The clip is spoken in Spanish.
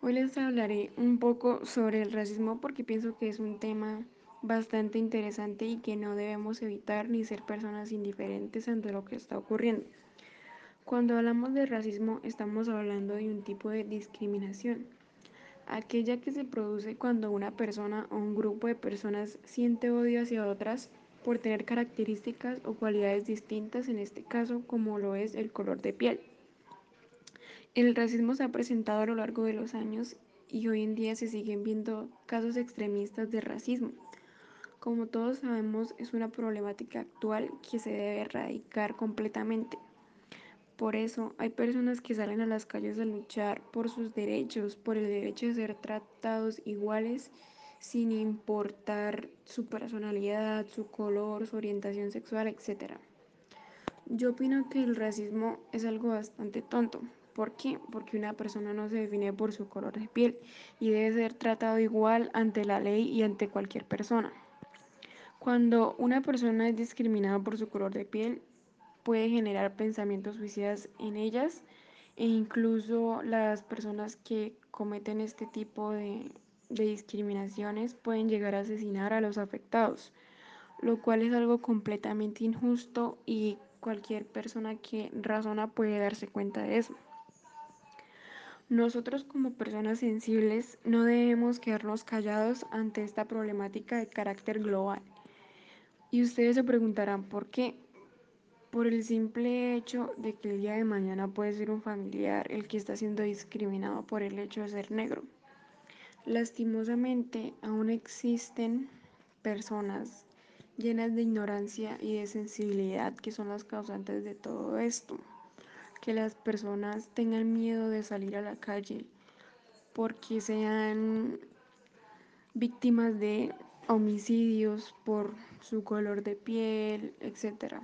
Hoy les hablaré un poco sobre el racismo porque pienso que es un tema bastante interesante y que no debemos evitar ni ser personas indiferentes ante lo que está ocurriendo. Cuando hablamos de racismo estamos hablando de un tipo de discriminación, aquella que se produce cuando una persona o un grupo de personas siente odio hacia otras por tener características o cualidades distintas, en este caso como lo es el color de piel. El racismo se ha presentado a lo largo de los años y hoy en día se siguen viendo casos extremistas de racismo. Como todos sabemos, es una problemática actual que se debe erradicar completamente. Por eso hay personas que salen a las calles a luchar por sus derechos, por el derecho de ser tratados iguales sin importar su personalidad, su color, su orientación sexual, etc. Yo opino que el racismo es algo bastante tonto, ¿Por qué? Porque una persona no se define por su color de piel y debe ser tratado igual ante la ley y ante cualquier persona. Cuando una persona es discriminada por su color de piel, puede generar pensamientos suicidas en ellas e incluso las personas que cometen este tipo de, de discriminaciones pueden llegar a asesinar a los afectados, lo cual es algo completamente injusto y cualquier persona que razona puede darse cuenta de eso. Nosotros como personas sensibles no debemos quedarnos callados ante esta problemática de carácter global. Y ustedes se preguntarán por qué. Por el simple hecho de que el día de mañana puede ser un familiar el que está siendo discriminado por el hecho de ser negro. Lastimosamente aún existen personas llenas de ignorancia y de sensibilidad que son las causantes de todo esto que las personas tengan miedo de salir a la calle porque sean víctimas de homicidios por su color de piel, etc.